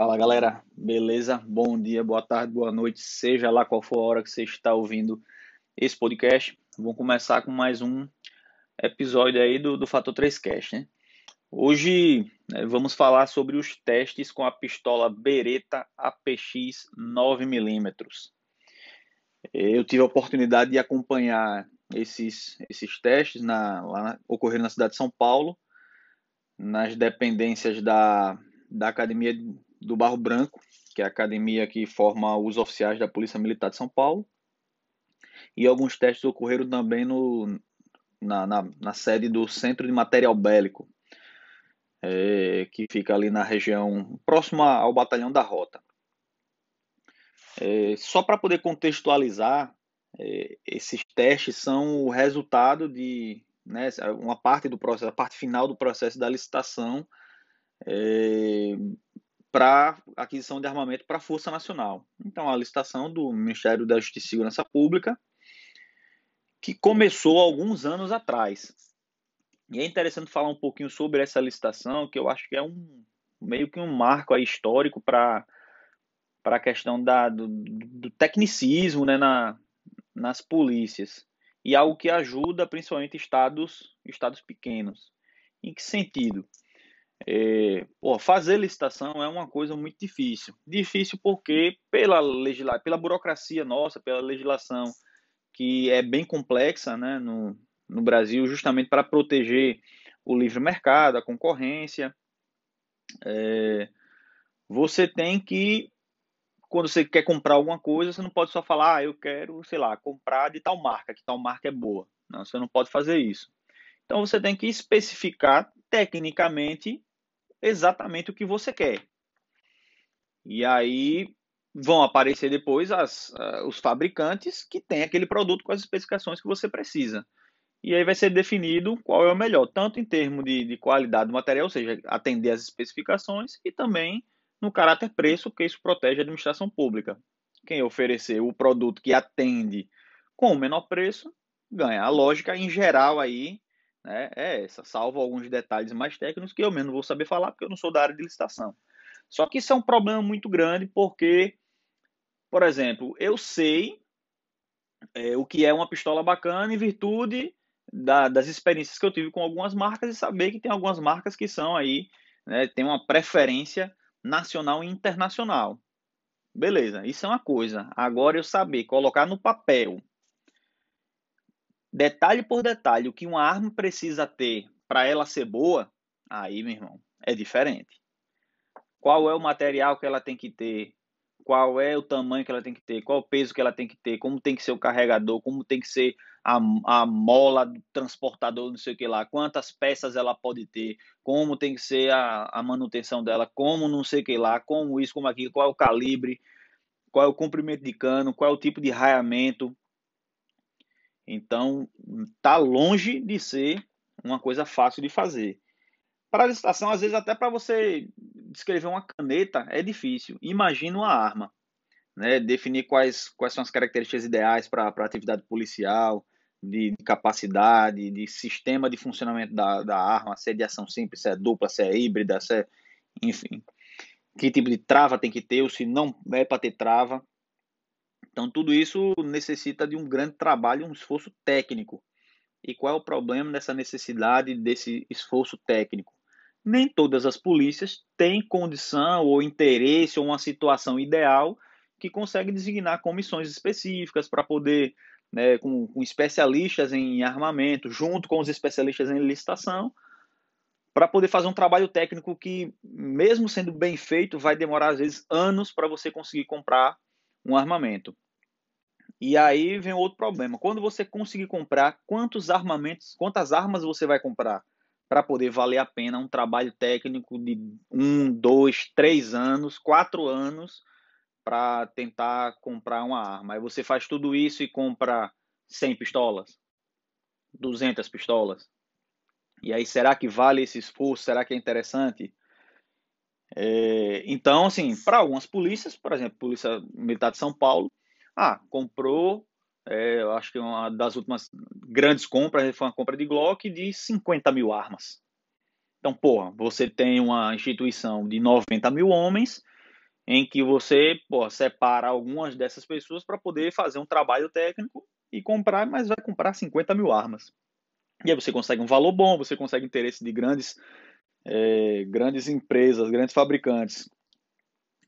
Fala galera, beleza? Bom dia, boa tarde, boa noite, seja lá qual for a hora que você está ouvindo esse podcast. Vamos começar com mais um episódio aí do, do Fator 3Cast, né? Hoje né, vamos falar sobre os testes com a pistola Beretta APX 9mm. Eu tive a oportunidade de acompanhar esses, esses testes na, lá na, na cidade de São Paulo, nas dependências da, da Academia do Barro Branco, que é a academia que forma os oficiais da Polícia Militar de São Paulo. E alguns testes ocorreram também no, na, na, na sede do Centro de Material Bélico, é, que fica ali na região próxima ao Batalhão da Rota. É, só para poder contextualizar, é, esses testes são o resultado de né, uma parte do processo, a parte final do processo da licitação é, para aquisição de armamento para a Força Nacional. Então, a licitação do Ministério da Justiça e Segurança Pública, que começou alguns anos atrás. E é interessante falar um pouquinho sobre essa licitação, que eu acho que é um meio que um marco histórico para para a questão da, do, do tecnicismo né, na, nas polícias e algo que ajuda principalmente estados estados pequenos. Em que sentido? É, pô, fazer licitação é uma coisa muito difícil. Difícil porque pela legisla... pela burocracia nossa, pela legislação que é bem complexa né, no, no Brasil, justamente para proteger o livre mercado, a concorrência. É, você tem que, quando você quer comprar alguma coisa, você não pode só falar, ah, eu quero, sei lá, comprar de tal marca, que tal marca é boa. Não, você não pode fazer isso. Então você tem que especificar tecnicamente exatamente o que você quer. E aí vão aparecer depois as, uh, os fabricantes que têm aquele produto com as especificações que você precisa. E aí vai ser definido qual é o melhor, tanto em termos de, de qualidade do material, ou seja, atender às especificações, e também no caráter preço, porque isso protege a administração pública. Quem oferecer o produto que atende com o menor preço, ganha. A lógica em geral aí né, é essa, salvo alguns detalhes mais técnicos que eu mesmo vou saber falar porque eu não sou da área de licitação. Só que isso é um problema muito grande porque, por exemplo, eu sei é, o que é uma pistola bacana em virtude da, das experiências que eu tive com algumas marcas e saber que tem algumas marcas que são aí, né, tem uma preferência nacional e internacional. Beleza, isso é uma coisa. Agora eu saber colocar no papel detalhe por detalhe, o que uma arma precisa ter para ela ser boa, aí, meu irmão, é diferente. Qual é o material que ela tem que ter? Qual é o tamanho que ela tem que ter? Qual o peso que ela tem que ter? Como tem que ser o carregador? Como tem que ser a, a mola do transportador, não sei o que lá? Quantas peças ela pode ter? Como tem que ser a, a manutenção dela? Como não sei o que lá? Como isso, como aquilo? Qual é o calibre? Qual é o comprimento de cano? Qual é o tipo de raiamento? Então, está longe de ser uma coisa fácil de fazer. Para a licitação, às vezes, até para você descrever uma caneta é difícil. Imagina uma arma. Né? Definir quais, quais são as características ideais para a atividade policial, de, de, capacidade, de sistema de funcionamento da, da arma, se é de ação simples, se é dupla, se é híbrida, se é, enfim. Que tipo de trava tem que ter, ou se não é para ter trava. Então, tudo isso necessita de um grande trabalho, um esforço técnico. E qual é o problema dessa necessidade desse esforço técnico? Nem todas as polícias têm condição ou interesse ou uma situação ideal que consegue designar comissões específicas para poder, né, com, com especialistas em armamento, junto com os especialistas em licitação, para poder fazer um trabalho técnico que, mesmo sendo bem feito, vai demorar às vezes anos para você conseguir comprar um armamento. E aí vem outro problema. Quando você conseguir comprar, quantos armamentos, quantas armas você vai comprar para poder valer a pena um trabalho técnico de um, dois, três anos, quatro anos para tentar comprar uma arma? Aí você faz tudo isso e compra 100 pistolas, 200 pistolas. E aí, será que vale esse esforço? Será que é interessante? É, então, assim, para algumas polícias, por exemplo, Polícia Militar de São Paulo, Ah, comprou, é, eu acho que uma das últimas grandes compras foi uma compra de Glock de 50 mil armas. Então, porra, você tem uma instituição de 90 mil homens em que você porra, separa algumas dessas pessoas para poder fazer um trabalho técnico e comprar, mas vai comprar 50 mil armas. E aí você consegue um valor bom, você consegue interesse de grandes, é, grandes empresas, grandes fabricantes,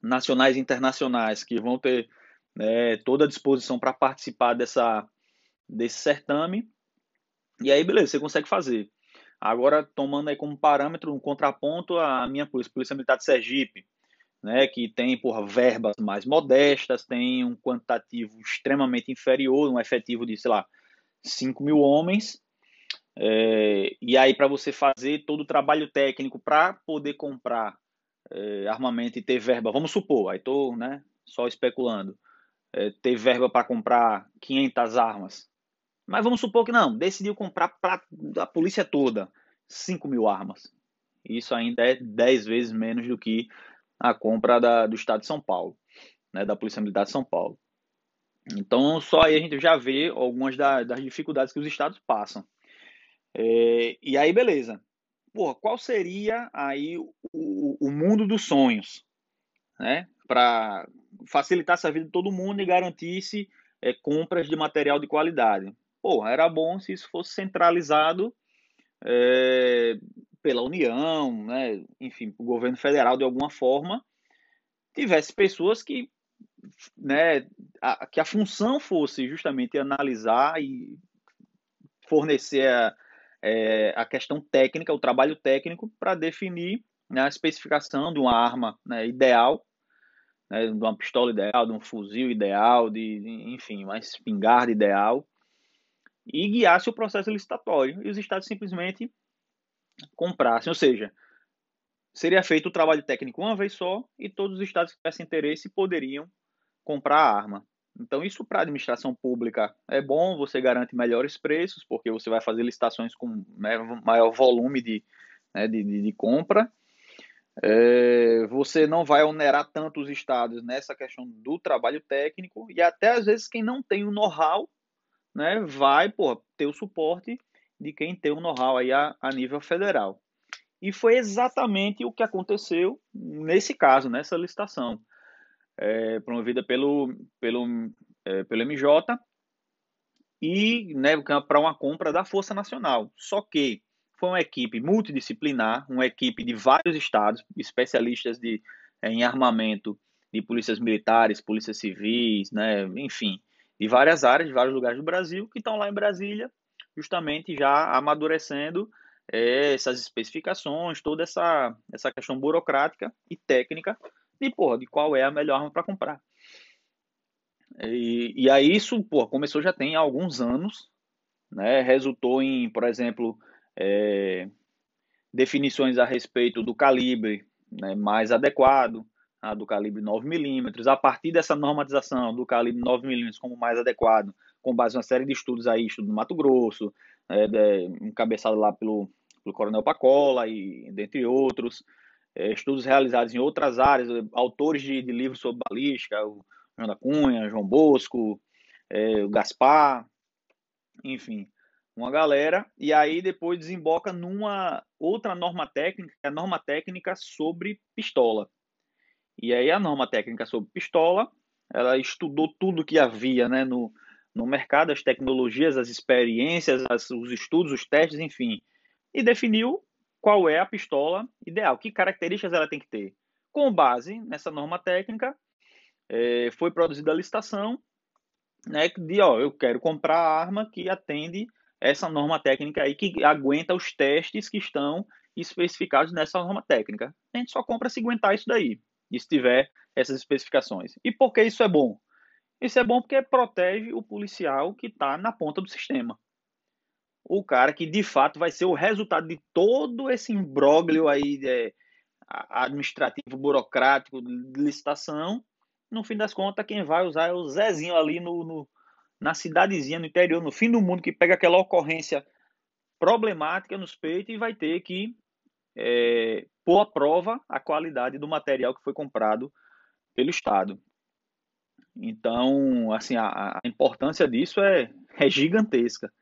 nacionais e internacionais, que vão ter né, toda a disposição para participar dessa, desse certame. E aí, beleza, você consegue fazer. Agora, tomando aí como parâmetro, um contraponto, a minha polícia, Polícia Militar de Sergipe, né, que tem por verbas mais modestas, tem um quantitativo extremamente inferior, um efetivo de, sei lá, 5 mil homens. É, e aí, para você fazer todo o trabalho técnico para poder comprar é, armamento e ter verba, vamos supor, aí estou né, só especulando, é, ter verba para comprar 500 armas. Mas vamos supor que não, decidiu comprar para a polícia toda 5 mil armas. Isso ainda é 10 vezes menos do que a compra da, do Estado de São Paulo, né, da Polícia Militar de São Paulo. Então, só aí a gente já vê algumas da, das dificuldades que os estados passam. É, e aí, beleza. Porra, qual seria aí o, o mundo dos sonhos, né? Para facilitasse a vida de todo mundo e garantisse é, compras de material de qualidade. Porra, era bom se isso fosse centralizado é, pela União, né, enfim, o governo federal de alguma forma, tivesse pessoas que, né, a, que a função fosse justamente analisar e fornecer a, é, a questão técnica, o trabalho técnico para definir né, a especificação de uma arma né, ideal né, de uma pistola ideal, de um fuzil ideal, de, enfim, uma espingarda ideal, e guiasse o processo licitatório. E os estados simplesmente comprassem, ou seja, seria feito o trabalho técnico uma vez só e todos os estados que tivessem interesse poderiam comprar a arma. Então, isso para a administração pública é bom, você garante melhores preços, porque você vai fazer licitações com maior volume de, né, de, de, de compra é, você não vai onerar tanto os estados nessa questão do trabalho técnico e até às vezes quem não tem o know-how né, vai pô, ter o suporte de quem tem o know-how aí a, a, nível federal. E foi exatamente o que aconteceu nesse caso, nessa licitação, é, promovida pelo, pelo, é, pelo MJ e né, para uma compra da Força Nacional. Só que foi uma equipe multidisciplinar, uma equipe de vários estados, especialistas de, eh, em armamento, de polícias militares, polícias civis, né, enfim, de várias áreas, de vários lugares do Brasil, que estão lá em Brasília, justamente já amadurecendo é, essas especificações, toda essa, essa questão burocrática e técnica de, porra, de qual é a melhor arma para comprar. E, e aí isso porra, começou já tem alguns anos, né, resultou em, por exemplo, é, definições a respeito do calibre né, mais adequado, a do calibre 9mm, a partir dessa normatização do calibre 9mm como mais adequado, com base em uma série de estudos aí, estudo do Mato Grosso, é, de, encabeçado lá pelo, pelo Coronel Pacola e dentre outros, é, estudos realizados em outras áreas, autores de, de livros sobre balística, o João da Cunha, João Bosco, é, o Gaspar, enfim, uma galera, e aí depois desemboca numa outra norma técnica, é a norma técnica sobre pistola. E aí a norma técnica sobre pistola, ela estudou tudo que havia né, no, no mercado, as tecnologias, as experiências, as, os estudos, os testes, enfim, e definiu qual é a pistola ideal, que características ela tem que ter. Com base nessa norma técnica, é, foi produzida a licitação né, de, ó, eu quero comprar a arma que atende essa norma técnica aí que aguenta os testes que estão especificados nessa norma técnica. A gente só compra se aguentar isso daí, e se tiver essas especificações. E por que isso é bom? Isso é bom porque protege o policial que está na ponta do sistema. O cara que de fato vai ser o resultado de todo esse imbróglio aí é, administrativo, burocrático, de licitação. No fim das contas, quem vai usar é o Zezinho ali no, no na cidadezinha, no interior, no fim do mundo, que pega aquela ocorrência problemática nos peitos e vai ter que é, pôr à prova a qualidade do material que foi comprado pelo Estado. Então, assim, a, a importância disso é, é gigantesca.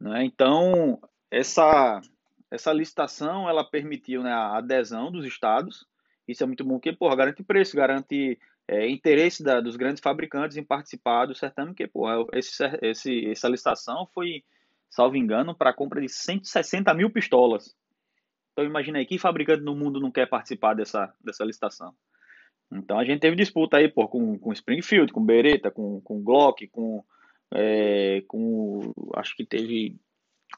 Né? Então, essa, essa licitação, ela permitiu né, a adesão dos estados, isso é muito bom, porque, porra, garante preço, garante é, interesse da, dos grandes fabricantes em participar do certame, porque, porra, esse, esse, essa licitação foi, salvo engano, para a compra de 160 mil pistolas. Então, imagina aí, que fabricante no mundo não quer participar dessa, dessa licitação? Então, a gente teve disputa aí, pô, com, com Springfield, com Beretta, com, com Glock, com, é, com, acho que teve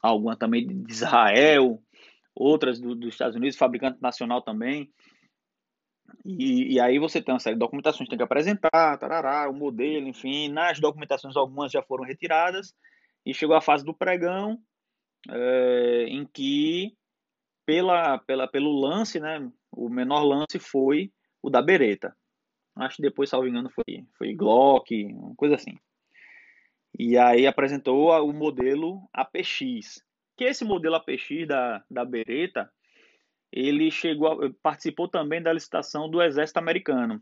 alguma também de Israel, outras do, dos Estados Unidos, fabricante nacional também. E, e, aí você tem uma série de documentações que tem que apresentar, tarará, o modelo, enfim. Nas documentações, algumas já foram retiradas. E chegou a fase do pregão, é, em que, pela, pela, pelo lance, né, o menor lance foi o da Beretta. Acho que depois, salvo engano, foi, foi Glock, uma coisa assim. E aí apresentou o modelo APX. Que esse modelo APX da, da Beretta, ele chegou a, participou também da licitação do Exército Americano.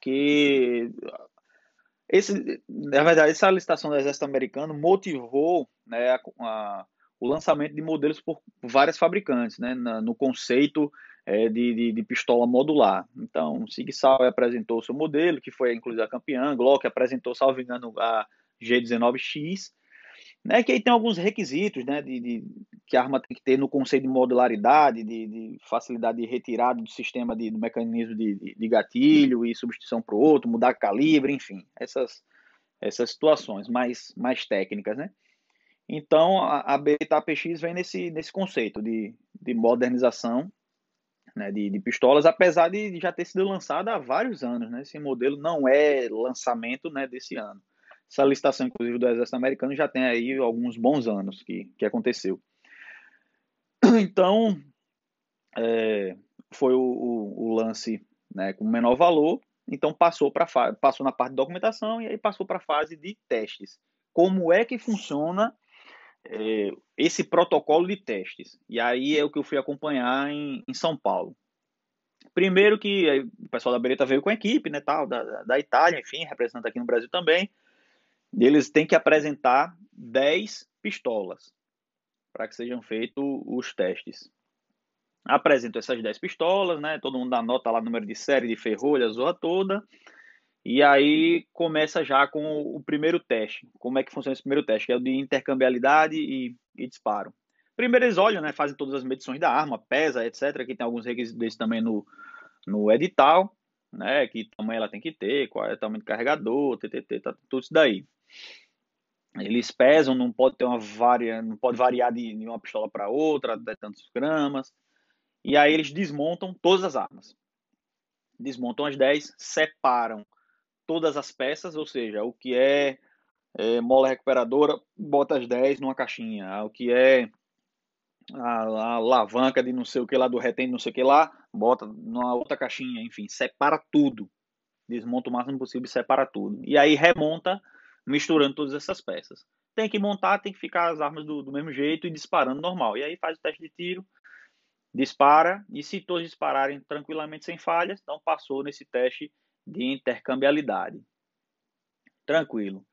Que esse, na verdade, essa licitação do Exército Americano motivou né, a, a, o lançamento de modelos por várias fabricantes, né, na, no conceito é, de, de, de, pistola modular. Então, Sig Sauer apresentou o seu modelo, que foi inclusive a campeã, Glock apresentou, salvo engano, a G19X, né, que aí tem alguns requisitos né, de, de, que a arma tem que ter no conceito de modularidade, de, de facilidade de retirada do sistema de, do mecanismo de, de gatilho e substituição para o outro, mudar calibre, enfim, essas, essas situações mais, mais técnicas. Né? Então, a, a Beta APX vem nesse, nesse conceito de, de modernização né, de, de, pistolas, apesar de já ter sido lançada há vários anos. Né? Esse modelo não é lançamento né, desse ano. Essa licitação, inclusive, do Exército Americano já tem aí alguns bons anos que, que aconteceu. Então, é, foi o, o, o, lance né, com menor valor, então passou, pra, passou na parte de documentação e aí passou para a fase de testes. Como é que funciona é, esse protocolo de testes? E aí é o que eu fui acompanhar em, em São Paulo. Primeiro que o pessoal da Beretta veio com a equipe, né, tal, da, da Itália, enfim, representando aqui no Brasil também eles têm que apresentar 10 pistolas para que sejam feitos os testes. Apresentam essas 10 pistolas, né? Todo mundo anota lá o número de série, de ferrolha, zorra toda. E aí começa já com o primeiro teste. Como é que funciona esse primeiro teste? Que é o de intercambialidade e, e disparo. Primeiro eles olham, né? Fazem todas as medições da arma, pesa, etc. Aqui tem alguns requisitos desses também no, no edital, né? Que tamanho ela tem que ter, qual é o tamanho do carregador, ttt, tá, tudo isso daí. Eles pesam, não pode ter uma varia, não pode variar de, uma pistola para outra, de tantos gramas. E aí eles desmontam todas as armas. Desmontam as 10, separam todas as peças, ou seja, o que é, é mola recuperadora, bota as 10 numa caixinha. O que é a, a, alavanca de não sei o que lá, do retém não sei o que lá, bota numa outra caixinha, enfim, separa tudo. Desmonta o máximo possível e separa tudo. E aí remonta misturando todas essas peças. Tem que montar, tem que ficar as armas do, do mesmo jeito e disparando normal. E aí faz o teste de tiro, dispara, e se todos dispararem tranquilamente sem falhas, então passou nesse teste de intercambialidade. Tranquilo.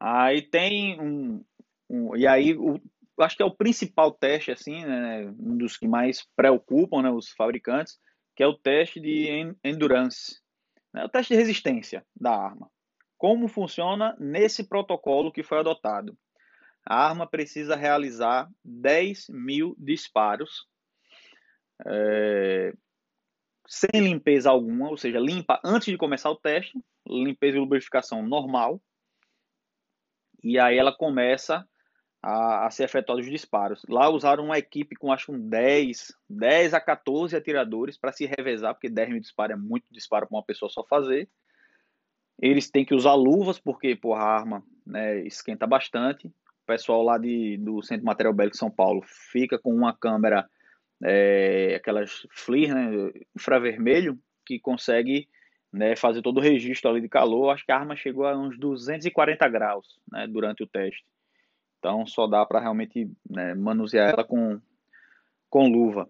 Aí tem um. um e aí, o, acho que é o principal teste, assim, né, um dos que mais preocupam né, os fabricantes, que é o teste de endurance. Né, o teste de resistência da arma. Como funciona nesse protocolo que foi adotado? A arma precisa realizar 10 mil disparos é, sem limpeza alguma, ou seja, limpa antes de começar o teste, limpeza e lubrificação normal, e aí ela começa a, a ser efetuada os disparos. Lá usaram uma equipe com acho um 10, 10 a 14 atiradores para se revezar, porque 10 mil disparos é muito disparo para uma pessoa só fazer. Eles têm que usar luvas, porque porra, a arma né, esquenta bastante. O pessoal lá de, do Centro de Material Bélico São Paulo fica com uma câmera, é, aquelas FLIR, né, infravermelho, que consegue né, fazer todo o registro ali de calor. Acho que a arma chegou a uns 240 graus né, durante o teste. Então só dá para realmente né, manusear ela com, com luva.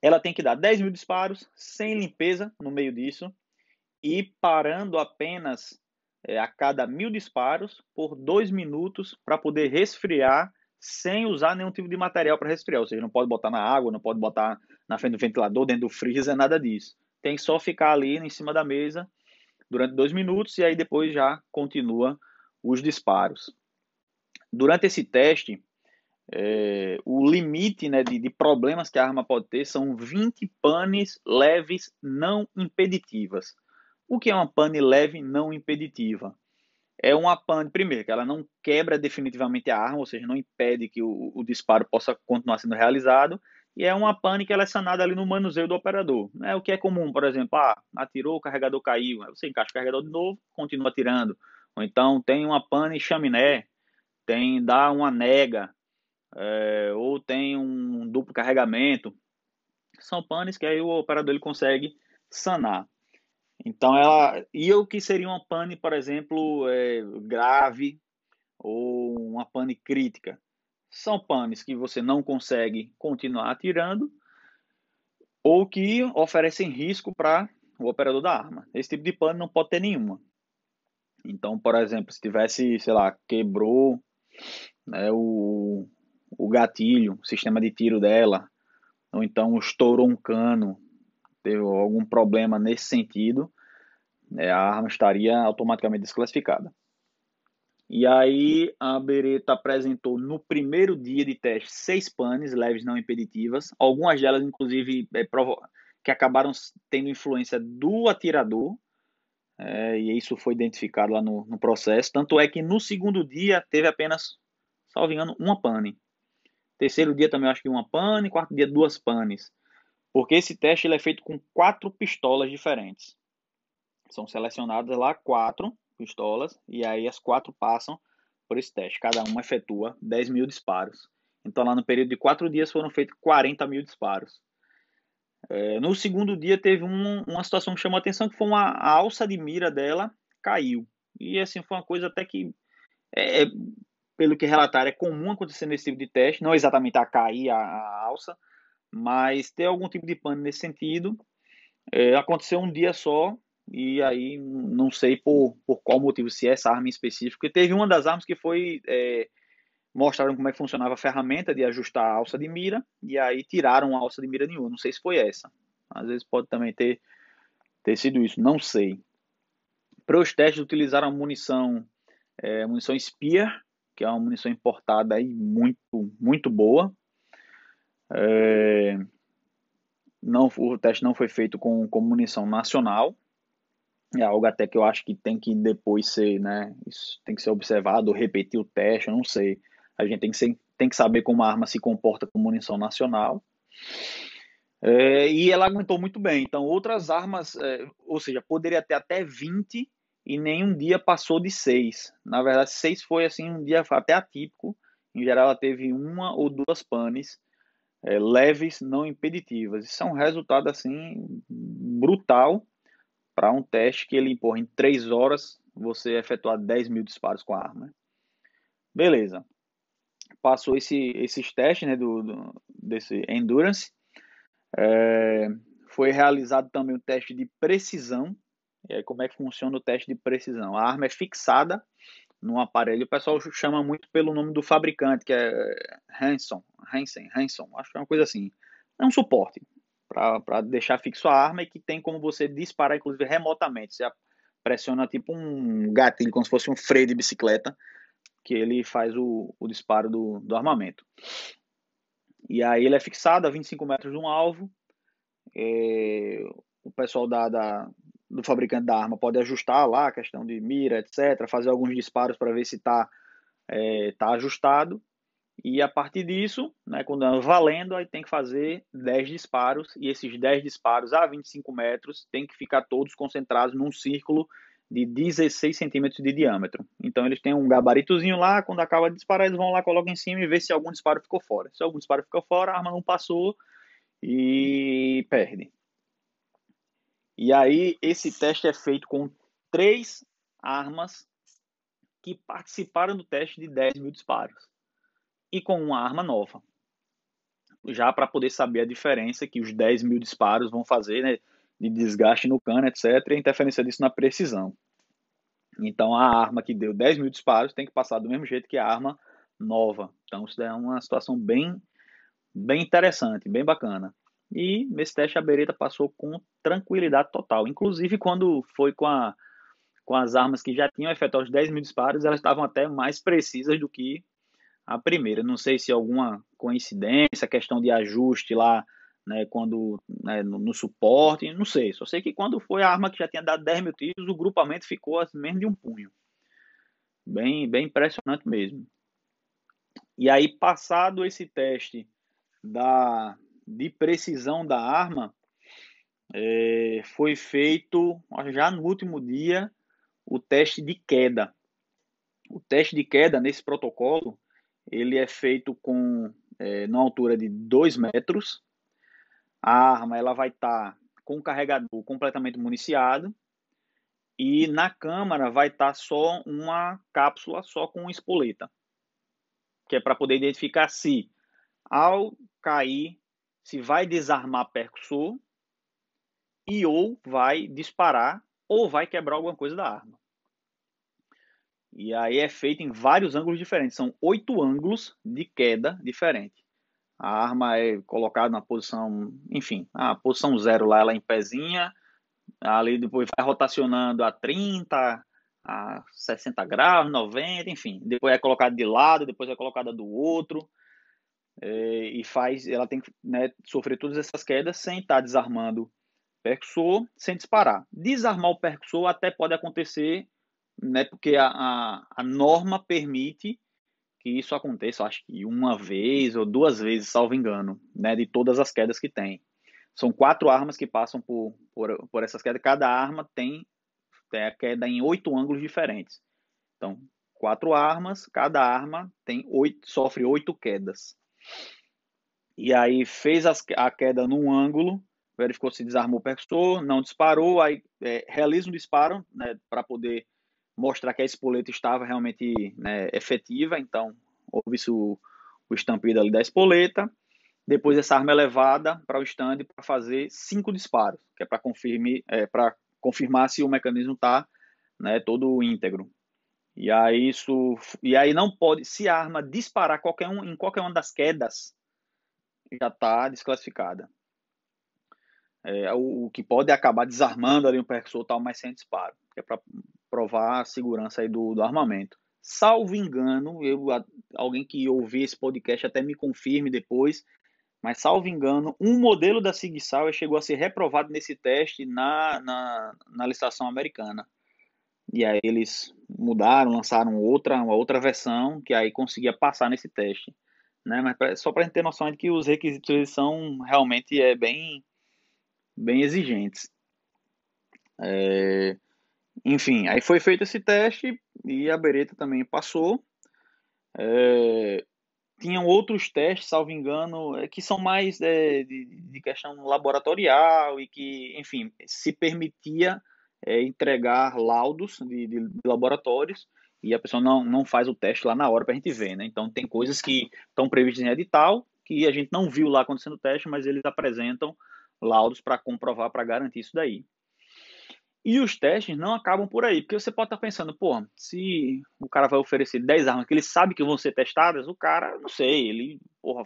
Ela tem que dar 10 mil disparos, sem limpeza no meio disso e parando apenas é, a cada mil disparos por dois minutos para poder resfriar sem usar nenhum tipo de material para resfriar. Ou seja, não pode botar na água, não pode botar na frente do ventilador, dentro do freezer, nada disso. Tem só ficar ali em cima da mesa durante dois minutos e aí depois já continua os disparos. Durante esse teste, é, o limite né, de, de, problemas que a arma pode ter são 20 panes leves não impeditivas. O que é uma pane leve não impeditiva? É uma pane, primeiro, que ela não quebra definitivamente a arma, ou seja, não impede que o, o disparo possa continuar sendo realizado, e é uma pane que ela é sanada ali no manuseio do operador. É o que é comum, por exemplo, ah, atirou, o carregador caiu, você encaixa o carregador de novo, continua atirando. Ou então tem uma pane chaminé, tem dá uma nega, é, ou tem um duplo carregamento. São panes que aí o operador ele consegue sanar. Então ela e o que seria uma pane, por exemplo, é, grave ou uma pane crítica. São panes que você não consegue continuar atirando ou que oferecem risco para o operador da arma. Esse tipo de pane não pode ter nenhuma. Então, por exemplo, se tivesse, sei lá, quebrou né, o, o gatilho, o sistema de tiro dela, ou então estourou um cano, teve algum problema nesse sentido, né, a arma estaria automaticamente desclassificada. E aí a Beretta apresentou no primeiro dia de teste seis panes leves não impeditivas, algumas delas inclusive é, que acabaram tendo influência do atirador, é, e isso foi identificado lá no, no, processo. Tanto é que no segundo dia teve apenas, salvo engano, uma pane. Terceiro dia também acho que uma pane, quarto dia duas panes. Porque esse teste ele é feito com quatro pistolas diferentes. São selecionadas lá quatro pistolas e aí as quatro passam por esse teste. Cada uma efetua 10 mil disparos. Então lá no período de quatro dias foram feitos 40 mil disparos. É, no segundo dia teve um, uma situação que chamou a atenção que foi uma a alça de mira dela caiu. E assim foi uma coisa até que é, é pelo que relataram, é comum acontecer nesse tipo de teste, não exatamente a cair a, a alça, mas ter algum tipo de pane nesse sentido. É, aconteceu um dia só, e aí não sei por, por qual motivo, se é essa arma em específico. E teve uma das armas que foi. É, mostraram como é que funcionava a ferramenta de ajustar a alça de mira, e aí tiraram a alça de mira nenhuma. Não sei se foi essa. Às vezes pode também ter, ter sido isso, não sei. Para os testes utilizaram munição, é, munição Spear, que é uma munição importada aí muito, muito boa. É, não, o teste não foi feito com, com munição nacional. É algo até que eu acho que tem que depois ser, né? Isso tem que ser observado, repetir o teste, eu não sei. A gente tem que, ser, tem que saber como a arma se comporta com munição nacional. É, e ela aguentou muito bem. Então, outras armas, é, ou seja, poderia ter até 20 e nenhum dia passou de seis. Na verdade, seis foi assim um dia até atípico. Em geral, ela teve uma ou duas panes é, leves, não impeditivas. Isso é um resultado assim brutal para um teste que ele empurra em três horas você efetuar 10 mil disparos com a arma. Beleza. Passou esse, esses testes né, do, do desse Endurance. É, foi realizado também o teste de precisão e aí, como é que funciona o teste de precisão? A arma é fixada no aparelho, o pessoal chama muito pelo nome do fabricante, que é Hanson, Hansen, Hanson, acho que é uma coisa assim. É um suporte para deixar fixo a arma e que tem como você disparar, inclusive, remotamente. Você pressiona tipo um gatilho, como se fosse um freio de bicicleta, que ele faz o, o disparo do, do armamento. E aí ele é fixado a 25 metros de um alvo. É, o pessoal da, da, do fabricante da arma pode ajustar lá a questão de mira, etc., fazer alguns disparos para ver se está é, tá ajustado. E a partir disso, né, quando é valendo, aí tem que fazer 10 disparos, e esses 10 disparos a 25 metros tem que ficar todos concentrados num círculo de 16 centímetros de diâmetro. Então eles têm um gabaritozinho lá, quando acaba de disparar, eles vão lá, colocam em cima e vê se algum disparo ficou fora. Se algum disparo ficou fora, a arma não passou e perde. E aí, esse teste é feito com três armas que participaram do teste de 10 mil disparos e com uma arma nova. Já para poder saber a diferença que os 10 mil disparos vão fazer, né? de desgaste no cano, etc., e a interferência disso na precisão. Então, a arma que deu 10 mil disparos tem que passar do mesmo jeito que a arma nova. Então, isso é uma situação bem, bem interessante, bem bacana. E nesse teste a Beretta passou com tranquilidade total. Inclusive, quando foi com, a, com as armas que já tinham efetuado os 10 mil disparos, elas estavam até mais precisas do que a primeira. Não sei se alguma coincidência, questão de ajuste lá né, quando né, no, no, suporte, não sei. Só sei que quando foi a arma que já tinha dado 10 mil tiros, o grupamento ficou assim, menos de um punho. Bem, bem impressionante mesmo. E aí, passado esse teste da, de precisão da arma, é, foi feito já no último dia o teste de queda. O teste de queda nesse protocolo ele é feito com é, numa altura de 2 metros a arma ela vai estar tá com o carregador completamente municiado e na câmara vai estar tá só uma cápsula só com espoleta, que é para poder identificar se ao cair se vai desarmar percussor e ou vai disparar ou vai quebrar alguma coisa da arma. E aí é feito em vários ângulos diferentes, são oito ângulos de queda diferentes. A arma é colocada na posição, enfim, a posição zero lá, ela em pezinha, ali depois vai rotacionando a 30, a 60 graus, 90, enfim. Depois é colocada de lado, depois é colocada do outro. É, e faz, ela tem que né, sofrer todas essas quedas sem estar desarmando o percussor, sem disparar. Desarmar o percussor até pode acontecer, né, porque a, a, a norma permite que isso aconteça, acho que uma vez ou duas vezes, salvo engano, né, de todas as quedas que tem. São quatro armas que passam por, por, por essas quedas. Cada arma tem, tem a queda em oito ângulos diferentes. Então, quatro armas, cada arma tem oito, sofre oito quedas. E aí fez as, a queda num ângulo, verificou se desarmou o percussor, não disparou, aí é, realiza um disparo né, para poder mostrar que a espoleta estava realmente né, efetiva, então houve-se o, o estampido ali da espoleta, depois essa arma é levada para o stand para fazer cinco disparos, que é para é, confirmar se o mecanismo está né, todo íntegro. E aí isso, e aí não pode, se a arma disparar qualquer um, em qualquer uma das quedas, já está desclassificada. É, o, o, que pode acabar desarmando ali um percussor tal, mas sem disparo, que é para provar a segurança aí do, do armamento. Salvo engano, eu, alguém que ouvir esse podcast até me confirme depois, mas salvo engano, um modelo da Sig chegou a ser reprovado nesse teste na, na, na licitação americana. E aí eles mudaram, lançaram outra, uma outra versão que aí conseguia passar nesse teste. Né? Mas só para a gente ter noção de que os requisitos eles são realmente é, bem, bem exigentes. É, enfim, aí foi feito esse teste e a Beretta também passou. É, tinham outros testes, salvo engano, é, que são mais é, de, de, questão laboratorial e que, enfim, se permitia é, entregar laudos de, de, de, laboratórios e a pessoa não, não faz o teste lá na hora para a gente ver, né? Então, tem coisas que estão previstas em edital que a gente não viu lá acontecendo o teste, mas eles apresentam laudos para comprovar, para garantir isso daí. E os testes não acabam por aí, porque você pode estar pensando, pô, se o cara vai oferecer 10 armas que ele sabe que vão ser testadas, o cara, não sei, ele, porra,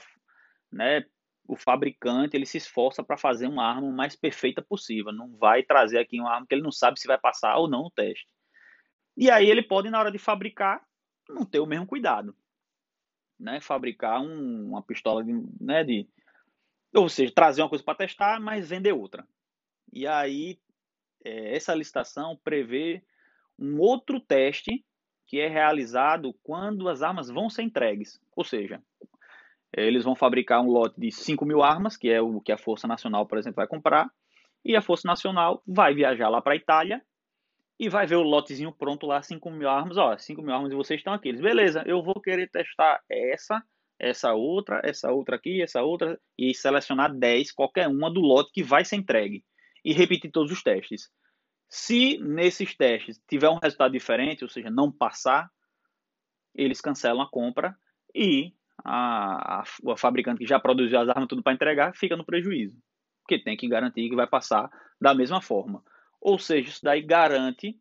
né, o fabricante, ele se esforça para fazer uma arma mais perfeita possível, não vai trazer aqui uma arma que ele não sabe se vai passar ou não no teste. E aí ele pode, na hora de fabricar, não ter o mesmo cuidado, né, fabricar um, uma pistola de, né, de, ou seja, trazer uma coisa para testar, mas vender outra. E aí é, essa licitação prevê um outro teste que é realizado quando as armas vão ser entregues. Ou seja, eles vão fabricar um lote de 5 mil armas, que é o que a Força Nacional, por exemplo, vai comprar, e a Força Nacional vai viajar lá para a Itália e vai ver o lotezinho pronto lá, 5 mil armas, ó, 5 mil armas e vocês estão aqui. Eles, beleza, eu vou querer testar essa, essa outra, essa outra aqui, essa outra, e selecionar 10, qualquer uma do lote que vai ser entregue e repetir todos os testes. Se nesses testes tiver um resultado diferente, ou seja, não passar, eles cancelam a compra e a, a, a fabricante que já produziu as armas tudo para entregar fica no prejuízo. porque tem que garantir que vai passar da mesma forma. Ou seja, isso daí garante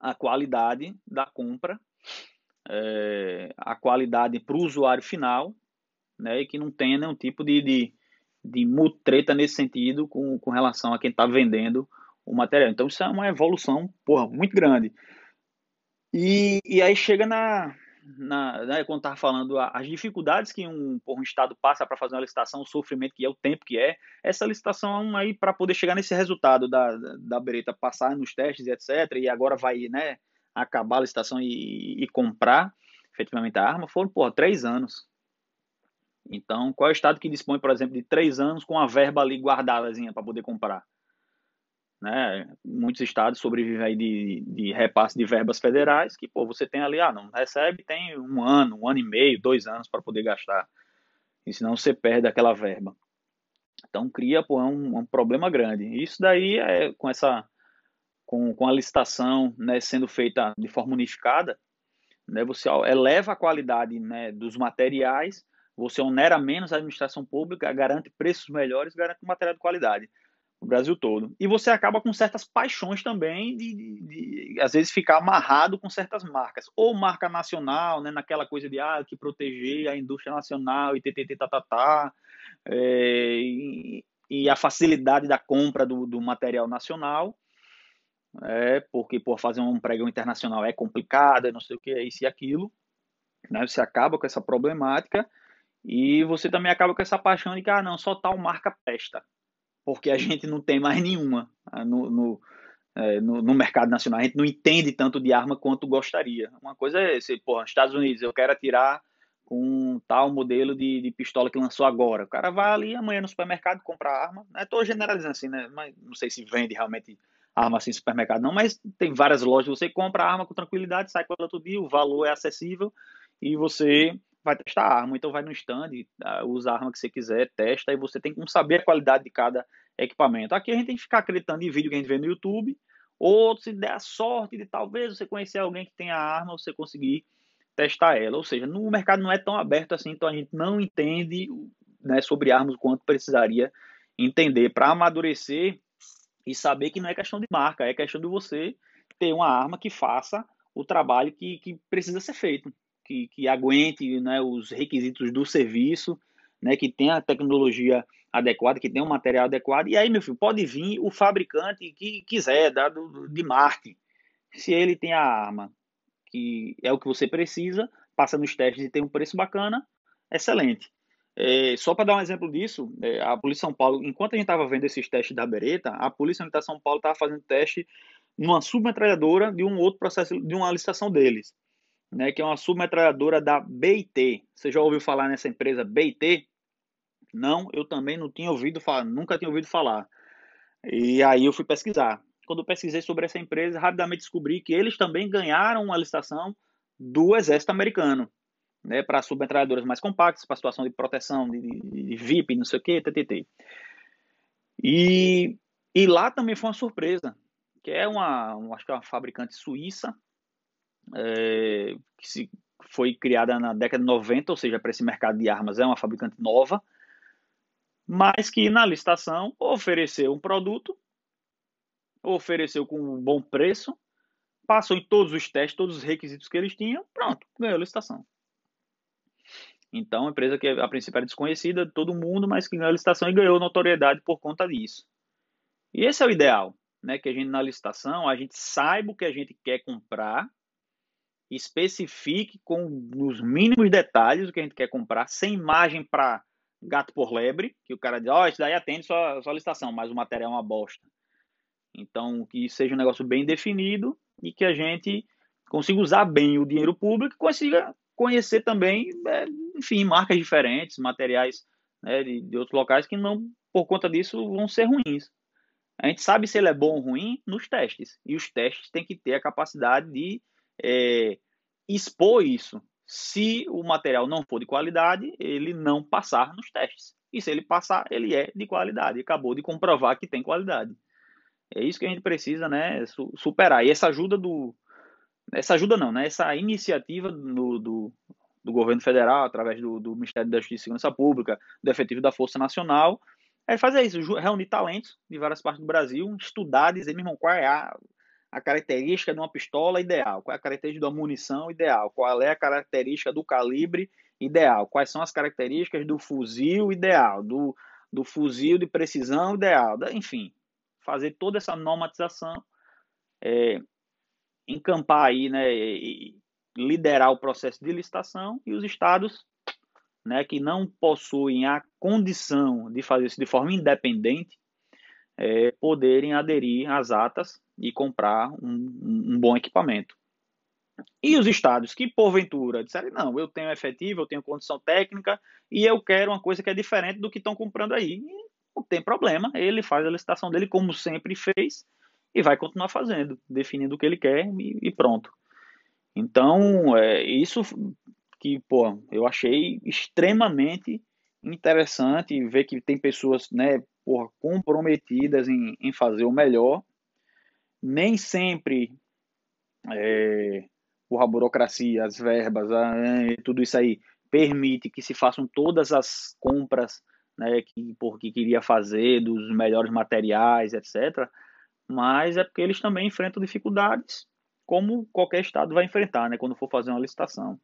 a qualidade da compra, é, a qualidade para o usuário final, né, e que não tenha nenhum tipo de, de, de mutreta nesse sentido com, com relação a quem está vendendo o material. Então, isso é uma evolução porra, muito grande. E, e aí chega na, na, né, quando estava falando as dificuldades que um, um Estado passa para fazer uma licitação, o sofrimento que é, o tempo que é, essa licitação aí para poder chegar nesse resultado da, da Beretta passar nos testes e etc, e agora vai né, acabar a licitação e, e comprar efetivamente a arma, foram, por três anos. Então, qual é o Estado que dispõe, por exemplo, de três anos com a verba ali guardadazinha para poder comprar? Né? Muitos estados sobrevivem aí de, de repasse de verbas federais que, pô, você tem ali, ah, não recebe, tem um ano, um ano e meio, dois anos para poder gastar. E senão você perde aquela verba. Então cria, pô, um, um problema grande. Isso daí é com essa com, com a licitação né, sendo feita de forma unificada, né, você eleva a qualidade né, dos materiais, você onera menos a administração pública, garante preços melhores, garante material de qualidade o Brasil todo. E você acaba com certas paixões também de, de, de, às vezes, ficar amarrado com certas marcas. Ou marca nacional, né, naquela coisa de ah, que proteger a indústria nacional e ttt, tá, tá, tá, é, e, e, a facilidade da compra do, do material nacional, é, porque por fazer um pregão internacional é complicado, não sei o que, é isso e aquilo. Né, você acaba com essa problemática e você também acaba com essa paixão de que, ah, não, só tal marca presta porque a gente não tem mais nenhuma ah, no, no, é, no, no, mercado nacional. A gente não entende tanto de arma quanto gostaria. Uma coisa é, se, pô, Estados Unidos, eu quero atirar com tal modelo de, de, pistola que lançou agora. O cara vai ali amanhã no supermercado comprar arma. Estou né? generalizando assim, né? Mas não sei se vende realmente arma assim no supermercado, não, mas tem várias lojas, você compra a arma com tranquilidade, sai com ela todo dia, o valor é acessível e você vai testar a arma, então vai no stand, ah, usa a arma que você quiser, testa, e você tem que saber a qualidade de cada equipamento. Aqui a gente tem que ficar acreditando em vídeo que a gente vê no YouTube, ou se der a sorte de talvez você conhecer alguém que tem a arma, você conseguir testar ela. Ou seja, no mercado não é tão aberto assim, então a gente não entende né, sobre armas o quanto precisaria entender para amadurecer e saber que não é questão de marca, é questão de você ter uma arma que faça o trabalho que, que precisa ser feito que, que aguente né, os requisitos do serviço, né, que tenha a tecnologia adequada, que tenha um material adequado. E aí, meu filho, pode vir o fabricante que quiser, dado de marketing. Se ele tem a arma, que é o que você precisa, passa nos testes e tem um preço bacana, excelente. É, só para dar um exemplo disso, é, a Polícia São Paulo, enquanto a gente estava vendo esses testes da Beretta, a Polícia Militar São Paulo estava fazendo teste numa submetralhadora de um outro processo, de uma licitação deles né, que é uma submetralhadora da BIT. Você já ouviu falar nessa empresa BIT? Não, eu também não tinha ouvido falar, nunca tinha ouvido falar. E aí eu fui pesquisar. Quando eu pesquisei sobre essa empresa, rapidamente descobri que eles também ganharam uma licitação do exército americano, né, para submetralhadoras mais compactas, para situação de proteção, de, de, VIP, não sei o que, TTT. E, e lá também foi uma surpresa, que é uma, acho que é uma fabricante suíça, é, que se, foi criada na década de 90, ou seja, para esse mercado de armas é uma fabricante nova, mas que na licitação ofereceu um produto, ofereceu com um bom preço, passou em todos os testes, todos os requisitos que eles tinham, pronto, ganhou a licitação. Então, uma empresa que a princípio era desconhecida de todo mundo, mas que ganhou a licitação e ganhou notoriedade por conta disso. E esse é o ideal, né? Que a gente na licitação, a gente saiba o que a gente quer comprar especifique com os mínimos detalhes o que a gente quer comprar, sem imagem para gato por lebre, que o cara diz, ó, oh, isso daí atende sua, sua licitação, mas o material é uma bosta. Então, que seja um negócio bem definido e que a gente consiga usar bem o dinheiro público e consiga conhecer também, é, enfim, marcas diferentes, materiais né, de, de outros locais que não, por conta disso, vão ser ruins. A gente sabe se ele é bom ou ruim nos testes. E os testes têm que ter a capacidade de é, expor isso. Se o material não for de qualidade, ele não passar nos testes. E se ele passar, ele é de qualidade. Acabou de comprovar que tem qualidade. É isso que a gente precisa, né, superar. E essa ajuda do, essa ajuda não, né, essa iniciativa do, do, do governo federal, através do, do, Ministério da Justiça e Segurança Pública, do efetivo da Força Nacional, é fazer isso, reunir talentos de várias partes do Brasil, estudar, dizer, meu irmão, qual é a, a característica de uma pistola ideal, qual é a característica da munição ideal, qual é a característica do calibre ideal, quais são as características do fuzil ideal, do, do fuzil de precisão ideal, enfim, fazer toda essa normatização, é, encampar aí, né, liderar o processo de licitação e os estados né, que não possuem a condição de fazer isso de forma independente, é, poderem aderir às atas e comprar um, um, bom equipamento. E os estados que, porventura, disserem, não, eu tenho efetivo, eu tenho condição técnica e eu quero uma coisa que é diferente do que estão comprando aí. E não tem problema, ele faz a licitação dele como sempre fez e vai continuar fazendo, definindo o que ele quer e, e pronto. Então, é, isso que, pô, eu achei extremamente interessante ver que tem pessoas, né, porra, comprometidas em, em fazer o melhor. Nem sempre é, a burocracia, as verbas, a, tudo isso aí permite que se façam todas as compras né, que porque queria fazer dos melhores materiais, etc. Mas é porque eles também enfrentam dificuldades, como qualquer estado vai enfrentar, né, quando for fazer uma licitação.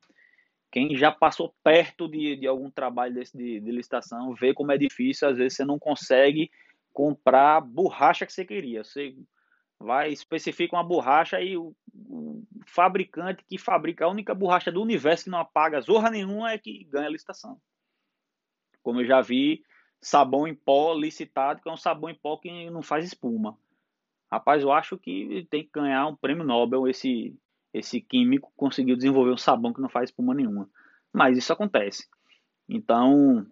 Quem já passou perto de, de algum trabalho desse de, de licitação vê como é difícil, às vezes você não consegue comprar a borracha que você queria. Você vai, especifica uma borracha e o, o, fabricante que fabrica a única borracha do universo que não apaga zorra nenhuma é que ganha a licitação. Como eu já vi sabão em pó licitado, que é um sabão em pó que não faz espuma. Rapaz, eu acho que tem que ganhar um prêmio Nobel esse esse químico conseguiu desenvolver um sabão que não faz espuma nenhuma. Mas isso acontece. Então,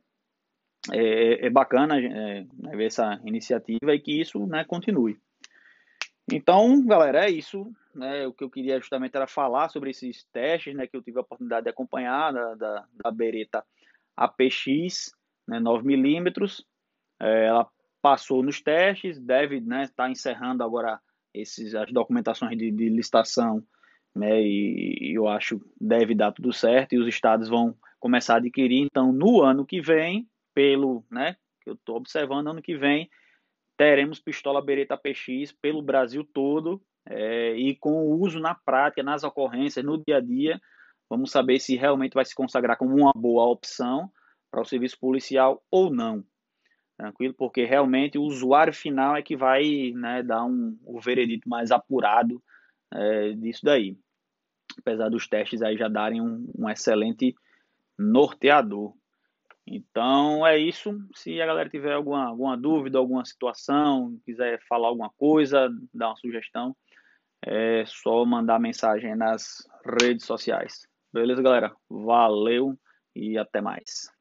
é, é bacana é, né, ver essa iniciativa e que isso né, continue. Então, galera, é isso. Né, o que eu queria justamente era falar sobre esses testes né, que eu tive a oportunidade de acompanhar da, da, da Beretta APX né, 9mm. É, ela passou nos testes, deve estar né, tá encerrando agora esses, as documentações de, de licitação né? E, eu acho deve dar tudo certo e os estados vão começar a adquirir. Então, no ano que vem, pelo, né? Que eu estou observando, ano que vem teremos pistola Beretta PX pelo Brasil todo é, e com o uso na prática, nas ocorrências, no dia a dia, vamos saber se realmente vai se consagrar como uma boa opção para o serviço policial ou não. Tranquilo? Porque realmente o usuário final é que vai né, dar um, o veredito mais apurado é, disso daí. Apesar dos testes aí já darem um, um excelente norteador. Então é isso. Se a galera tiver alguma, alguma dúvida, alguma situação, quiser falar alguma coisa, dar uma sugestão, é só mandar mensagem nas redes sociais. Beleza, galera? Valeu e até mais.